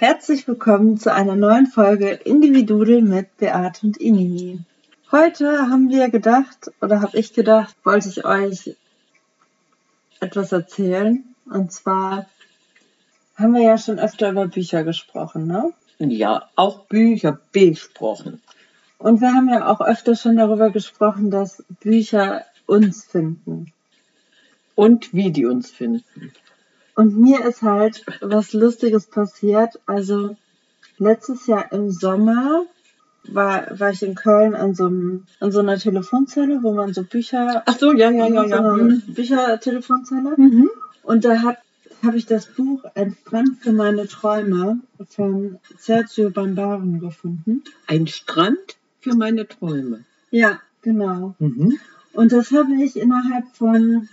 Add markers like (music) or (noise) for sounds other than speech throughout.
Herzlich willkommen zu einer neuen Folge Individudel mit Beate und Inini. Heute haben wir gedacht, oder habe ich gedacht, wollte ich euch etwas erzählen. Und zwar haben wir ja schon öfter über Bücher gesprochen, ne? Ja, auch Bücher besprochen. Und wir haben ja auch öfter schon darüber gesprochen, dass Bücher uns finden. Und wie die uns finden. Und mir ist halt was Lustiges passiert. Also letztes Jahr im Sommer war, war ich in Köln an so, einem, an so einer Telefonzelle, wo man so Bücher, Ach so, ja, ja, ja, so ja. Mhm. Büchertelefonzelle. Mhm. Und da habe hab ich das Buch Ein Strand für meine Träume von Sergio Bambaren gefunden. Ein Strand für meine Träume. Ja, genau. Mhm. Und das habe ich innerhalb von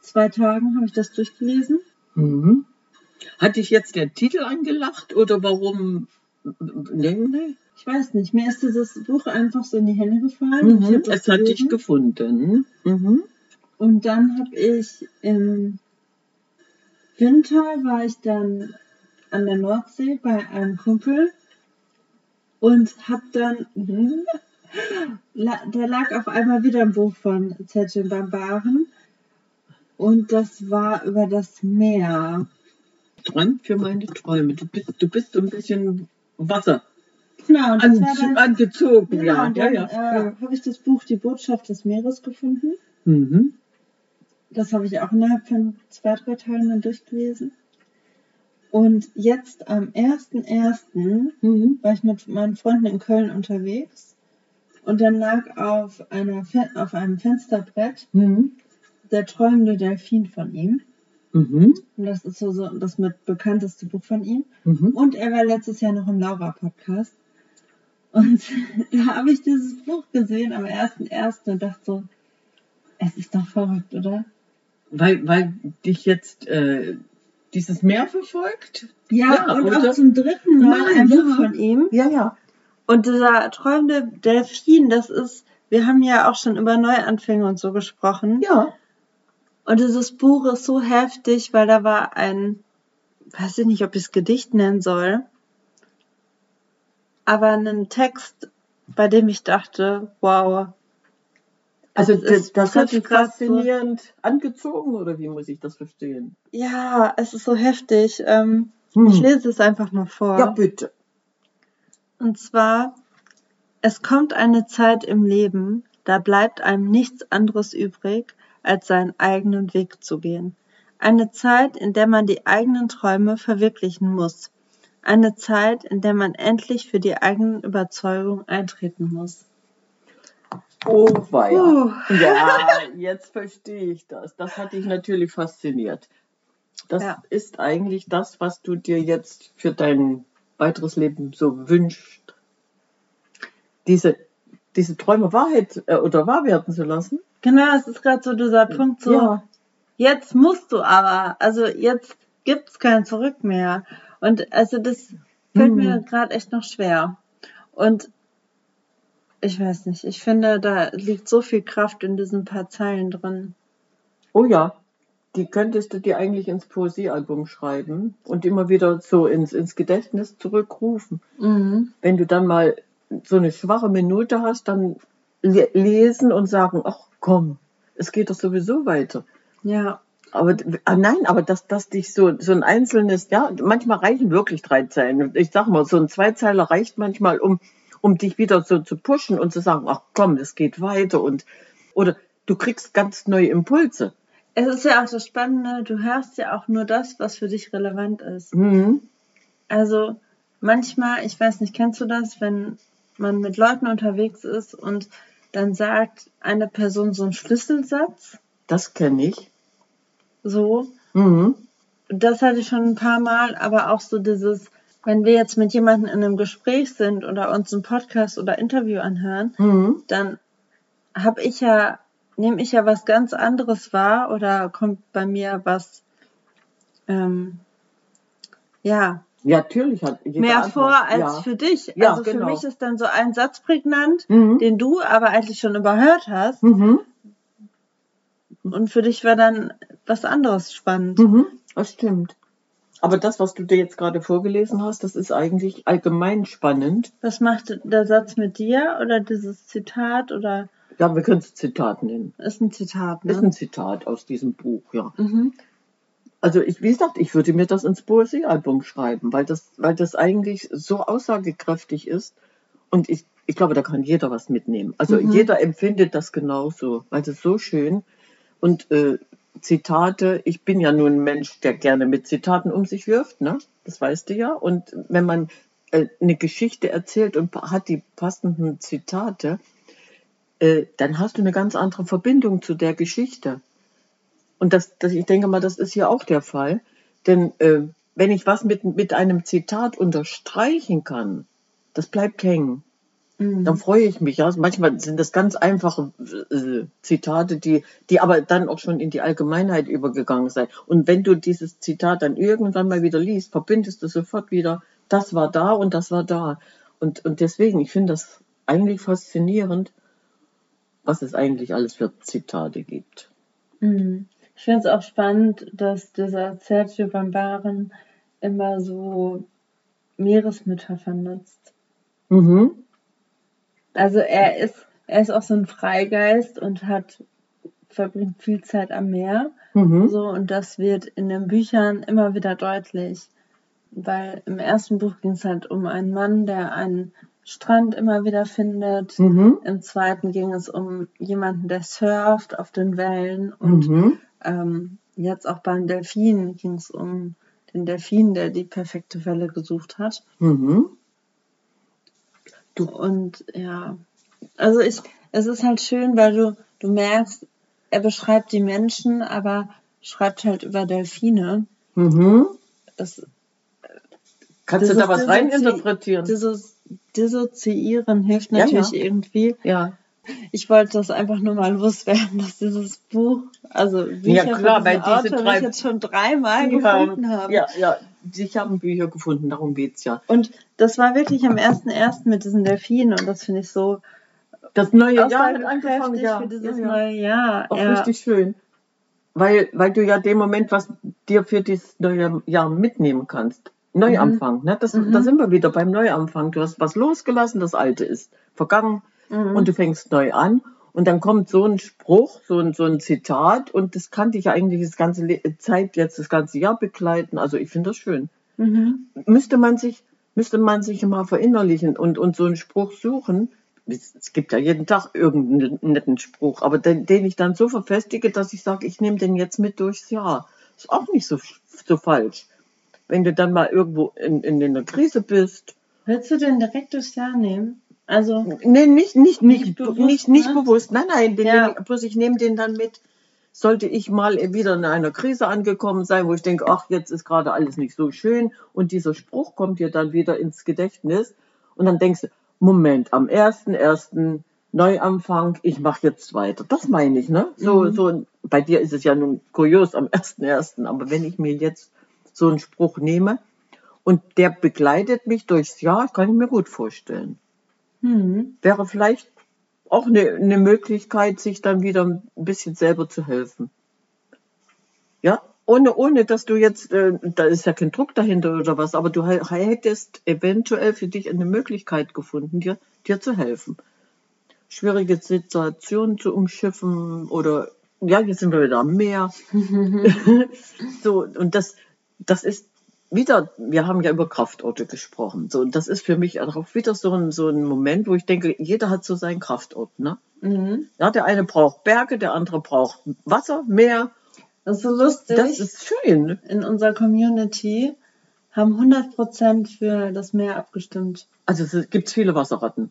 zwei Tagen habe ich das durchgelesen. Mhm. Hat dich jetzt der Titel angelacht oder warum? Nee, nee. Ich weiß nicht, mir ist dieses Buch einfach so in die Hände gefallen. Ich Mhm. Es hat dich gefunden. Mhm. Und dann habe ich im Winter war ich dann an der Nordsee bei einem Kumpel und habe dann, (laughs) da lag auf einmal wieder ein Buch von Sergio Bambaren und das war über das Meer. Strand für meine Träume. Du bist, du bist so ein bisschen Wasser Genau, und das an, war dann, angezogen. genau, ja, und ja, dann ja. Äh, habe ich das Buch Die Botschaft des Meeres gefunden. Mhm. Das habe ich auch innerhalb von zwei, drei Tagen dann durchgelesen. Und jetzt am 1.1. Mhm. war ich mit meinen Freunden in Köln unterwegs. Und dann lag auf, einer Fe auf einem Fensterbrett Mhm. Der träumende Delfin von ihm. Mhm. Und das ist so, so das mit bekannteste Buch von ihm. Mhm. Und er war letztes Jahr noch im Laura-Podcast. Und (laughs) da habe ich dieses Buch gesehen am 1.1. und dachte so, es ist doch verrückt, oder? Weil, weil dich jetzt äh, dieses Meer verfolgt? Ja, Ja, und oder? auch zum dritten Mal Nein, ein ja. Buch von ihm. Ja, ja. Und dieser träumende Delfin, das ist, wir haben ja auch schon über Neuanfänge und so gesprochen. Ja. Und dieses Buch ist so heftig, weil da war ein, weiß ich nicht, ob ich es Gedicht nennen soll, aber ein Text, bei dem ich dachte, wow. Also es das, ist- das hat dich krass so- faszinierend angezogen oder wie muss ich das verstehen? Ja, es ist so heftig. Ähm, Hm. Ich lese es einfach mal vor. Ja, bitte. Und zwar, es kommt eine Zeit im Leben, da bleibt einem nichts anderes übrig, als seinen eigenen Weg zu gehen. Eine Zeit, in der man die eigenen Träume verwirklichen muss. Eine Zeit, in der man endlich für die eigenen Überzeugungen eintreten muss. Oh, weia. Puh. Ja, jetzt verstehe ich das. Das hat dich natürlich fasziniert. Das Ja. ist eigentlich das, was du dir jetzt für dein weiteres Leben so wünschst. Diese, diese Träume Wahrheit äh, oder wahr werden zu lassen. Genau, es ist gerade so dieser Punkt, so, Ja. jetzt musst du aber, also jetzt gibt's kein Zurück mehr. Und also das fällt Mhm. mir gerade echt noch schwer. Und ich weiß nicht, ich finde, da liegt so viel Kraft in diesen paar Zeilen drin. Oh ja, die könntest du dir eigentlich ins Poesiealbum schreiben und immer wieder so ins, ins Gedächtnis zurückrufen. Mhm. Wenn du dann mal so eine schwache Minute hast, dann lesen und sagen, ach komm, es geht doch sowieso weiter. Ja, Aber ah, nein, aber dass, dass dich so, so ein einzelnes, ja, manchmal reichen wirklich drei Zeilen. Ich sag mal, so ein Zweizeiler reicht manchmal, um, um dich wieder so zu pushen und zu sagen, ach komm, es geht weiter und oder du kriegst ganz neue Impulse. Es ist ja auch das Spannende, du hörst ja auch nur das, was für dich relevant ist. Mhm. Also manchmal, ich weiß nicht, kennst du das, wenn man mit Leuten unterwegs ist und dann sagt eine Person so einen Schlüsselsatz, Das kenne ich. so, Mhm. das hatte ich schon ein paar Mal, aber auch so dieses, wenn wir jetzt mit jemandem in einem Gespräch sind oder uns einen Podcast oder Interview anhören, Mhm. dann habe ich ja, nehme ich ja was ganz anderes wahr oder kommt bei mir was, ähm, ja, Ja, natürlich hat jeder mehr andere. vor als ja. für dich. Ja, also für genau. mich ist dann so ein Satz prägnant, Mhm. den du aber eigentlich schon überhört hast Mhm. und für dich war dann was anderes spannend. Mhm. Das stimmt. Aber das, was du dir jetzt gerade vorgelesen hast, das ist eigentlich allgemein spannend. Was macht der Satz mit dir oder dieses Zitat oder Ja, wir können es Zitat nennen. ist ein Zitat, ne? Ist ein Zitat aus diesem Buch, ja. mhm. Also ich, wie gesagt, ich würde mir das ins Poesiealbum schreiben, weil das, weil das eigentlich so aussagekräftig ist. Und ich, ich glaube, da kann jeder was mitnehmen. Also Mhm. jeder empfindet das genauso, weil das so schön. Und äh, Zitate, ich bin ja nun ein Mensch, der gerne mit Zitaten um sich wirft, ne? Das weißt du ja. Und wenn man äh, eine Geschichte erzählt und hat die passenden Zitate, äh, dann hast du eine ganz andere Verbindung zu der Geschichte. Und das, das, ich denke mal, das ist hier auch der Fall. Denn äh, wenn ich was mit, mit einem Zitat unterstreichen kann, das bleibt hängen. Mhm. Dann freue ich mich. Ja. Manchmal sind das ganz einfache äh, Zitate, die, die aber dann auch schon in die Allgemeinheit übergegangen sind. Und wenn du dieses Zitat dann irgendwann mal wieder liest, verbindest du sofort wieder, das war da und das war da. Und, und deswegen, ich finde das eigentlich faszinierend, was es eigentlich alles für Zitate gibt. Mhm. Ich finde es auch spannend, dass dieser Sergio Bambaren immer so Meeresmetaphern nutzt. Mhm. Also er ist, er ist auch so ein Freigeist und hat verbringt viel Zeit am Meer. Mhm. So, und das wird in den Büchern immer wieder deutlich. Weil im ersten Buch ging es halt um einen Mann, der einen Strand immer wieder findet. Mhm. Im zweiten ging es um jemanden, der surft auf den Wellen. Und Mhm. Ähm, jetzt auch beim Delfin ging es um den Delfin, der die perfekte Welle gesucht hat. Mhm. Und ja, also ich, es ist halt schön, weil du, du merkst, er beschreibt die Menschen, aber schreibt halt über Delfine. Mhm. Das, Kannst du da was Dissozi- reininterpretieren? dieses Dissoziieren hilft Ja, natürlich ja. irgendwie. Ja. Ich wollte das einfach nur mal loswerden, dass dieses Buch, also Bücher Ja, klar, weil diese Autor drei- ich jetzt schon dreimal haben- gefunden habe. Ja, ja, ich habe Bücher gefunden, darum geht's ja. Und das war wirklich am 1.1. mit diesen Delfinen und das finde ich so Das neue Jahr hat angefangen, ja. für dieses ja, ja. neue Jahr. Auch ja. richtig schön. Weil, weil du ja dem Moment was dir für dieses neue Jahr mitnehmen kannst. Neuanfang, ne? Das, Mhm. Da sind wir wieder beim Neuanfang. Du hast was losgelassen, das Alte ist vergangen Mhm. und du fängst neu an. Und dann kommt so ein Spruch, so ein, so ein Zitat und das kann dich ja eigentlich das ganze Le Zeit, jetzt das ganze Jahr begleiten. Also ich finde das schön. Mhm. müsste man sich, müsste man sich mal verinnerlichen und, und so einen Spruch suchen. Es, gibt ja jeden Tag irgendeinen netten Spruch, aber den, den ich dann so verfestige, dass ich sage, ich nehme den jetzt mit durchs Jahr. Ist auch nicht so, so falsch. Wenn du dann mal irgendwo in, in, einer Krise bist. Willst du den direkt durchs Jahr nehmen? Also, Nee, nicht, nicht, nicht, Nicht bewusst, nicht, nicht ne? bewusst. Nein, nein, den bloß ich nehme den dann mit. Sollte ich mal wieder in einer Krise angekommen sein, wo ich denke, ach, jetzt ist gerade alles nicht so schön und dieser Spruch kommt dir dann wieder ins Gedächtnis und dann denkst du, Moment, am 1.1. Neuanfang, ich mache jetzt weiter. Das meine ich, ne? So, Mhm. so, bei dir ist es ja nun kurios am 1.1., aber wenn ich mir jetzt so einen Spruch nehme und der begleitet mich durchs Jahr, kann ich mir gut vorstellen hm. wäre vielleicht auch eine, eine Möglichkeit, sich dann wieder ein bisschen selber zu helfen. Ja, ohne, ohne dass du jetzt, äh, da ist ja kein Druck dahinter oder was, aber du hättest eventuell für dich eine Möglichkeit gefunden, dir, dir zu helfen. Schwierige Situationen zu umschiffen oder, ja, jetzt sind wir wieder am Meer. (laughs) (laughs) so, und das, das ist, wieder, wir haben ja über Kraftorte gesprochen. So, und das ist für mich auch wieder so ein, so ein Moment, wo ich denke, jeder hat so seinen Kraftort. Ne? Mhm. Ja, der eine braucht Berge, der andere braucht Wasser, Meer. Das ist so lustig. Das ist schön. In unserer Community haben 100% für das Meer abgestimmt. Also es gibt viele Wasserratten,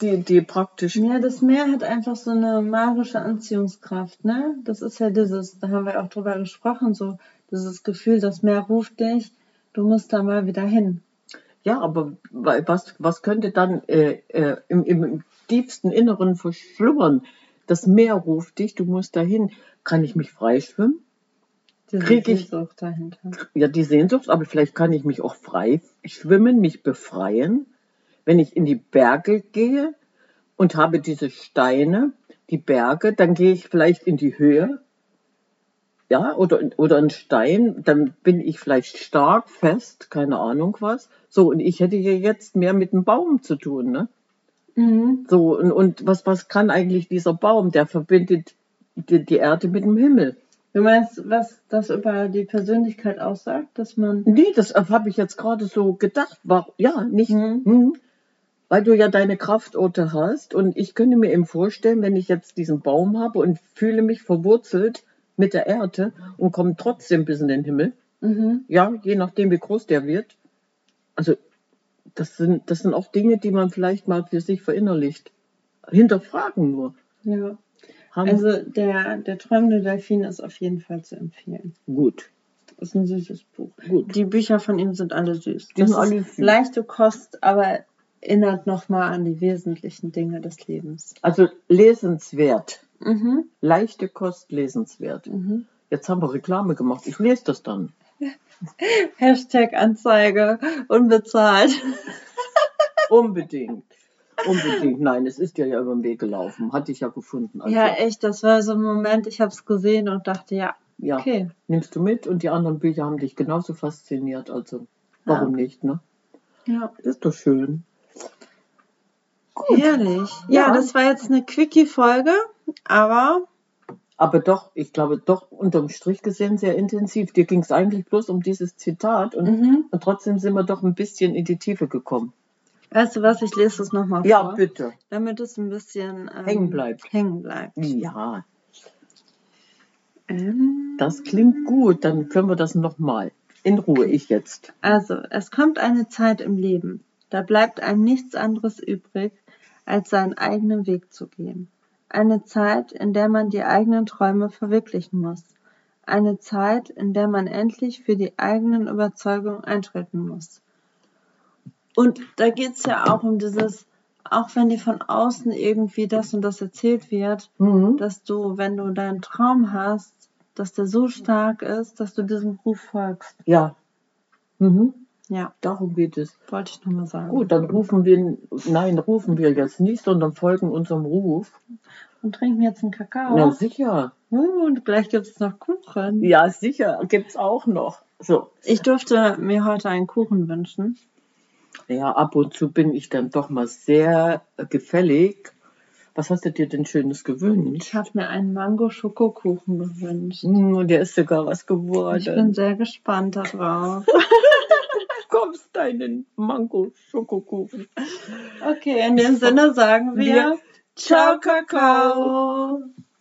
die, die praktisch. Ja, das Meer hat einfach so eine magische Anziehungskraft, ne? Das ist ja dieses, da haben wir auch drüber gesprochen, so dieses Gefühl, das Meer ruft dich, du musst da mal wieder hin. Ja, aber wa- was, was könnte dann äh, äh, im, im tiefsten Inneren verschlummern? Das Meer ruft dich, du musst dahin. Kann ich mich freischwimmen? Krieg ich- Sehnsucht dahinter. Ja, die Sehnsucht, aber vielleicht kann ich mich auch frei schwimmen, mich befreien, wenn ich in die Berge gehe und habe diese Steine, die Berge, dann gehe ich vielleicht in die Höhe, ja, oder, oder ein Stein, dann bin ich vielleicht stark, fest, keine Ahnung was. So, und ich hätte hier jetzt mehr mit dem Baum zu tun, ne? Mhm. So, und, und was, was kann eigentlich dieser Baum? Der verbindet die, die Erde mit dem Himmel. Du meinst, was das über die Persönlichkeit aussagt, dass man. Nee, das habe ich jetzt gerade so gedacht. War, ja, nicht. Mhm. Hm, weil du ja deine Kraftorte hast. Und ich könnte mir eben vorstellen, wenn ich jetzt diesen Baum habe und fühle mich verwurzelt mit der Erde und komme trotzdem bis in den Himmel. Mhm. Ja, je nachdem, wie groß der wird. Also, das sind, das sind auch Dinge, die man vielleicht mal für sich verinnerlicht. Hinterfragen nur. Ja. Haben, Also der, der träumende Delfin ist auf jeden Fall zu empfehlen. gut, Ist ein süßes Buch. gut. Die Bücher von ihm sind alle süß. Die Das sind alle süß. leichte Kost, aber erinnert nochmal an die wesentlichen Dinge des Lebens. Also lesenswert. Mhm. Leichte Kost lesenswert. Mhm. Jetzt haben wir Reklame gemacht. Ich lese das dann. (laughs) Hashtag Anzeige unbezahlt. (laughs) Unbedingt. Unbedingt. Nein, es ist dir ja über den Weg gelaufen. Hatte ich ja gefunden. Also, Ja, echt, das war so ein Moment, ich habe es gesehen und dachte, ja, ja. okay. Nimmst du mit und die anderen Bücher haben dich genauso fasziniert. Also, warum nicht, ne? Ja, ist doch schön. Herrlich. Ja, Ja. das war jetzt eine Quickie-Folge, aber Aber doch, ich glaube, doch unterm Strich gesehen sehr intensiv. Dir ging es eigentlich bloß um dieses Zitat und, mhm. und trotzdem sind wir doch ein bisschen in die Tiefe gekommen. weißt du was, ich lese das nochmal vor. Ja, bitte. damit es ein bisschen ähm, Hängen bleibt. Hängen bleibt. Ja, Ähm, das klingt gut. Dann können wir das nochmal. In Ruhe, ich jetzt. Also, es kommt eine Zeit im Leben, da bleibt einem nichts anderes übrig, als seinen eigenen Weg zu gehen. Eine Zeit, in der man die eigenen Träume verwirklichen muss. Eine Zeit, in der man endlich für die eigenen Überzeugungen eintreten muss. Und da geht's ja auch um dieses, auch wenn dir von außen irgendwie das und das erzählt wird, Mhm. dass du, wenn du deinen Traum hast, dass der so stark ist, dass du diesem Ruf folgst. Ja. Mhm. Ja, Darum geht es. wollte ich nur mal sagen. Gut, dann rufen wir, nein, rufen wir jetzt nicht, sondern folgen unserem Ruf. Und trinken jetzt einen Kakao. Na sicher. Uh, und gleich gibt es noch Kuchen. Ja, sicher. Gibt's auch noch. So. Ich durfte mir heute einen Kuchen wünschen. Ja, ab und zu bin ich dann doch mal sehr gefällig. Was hast du dir denn Schönes Ich gewünscht? habe mir einen Mango-Schokokuchen gewünscht. Und der ist sogar was Ich bin geworden. sehr gespannt darauf. (laughs) Kommst deinen Mango-Schokokuchen. Okay, in dem Sinne sagen wir Wir- Ciao, Kakao.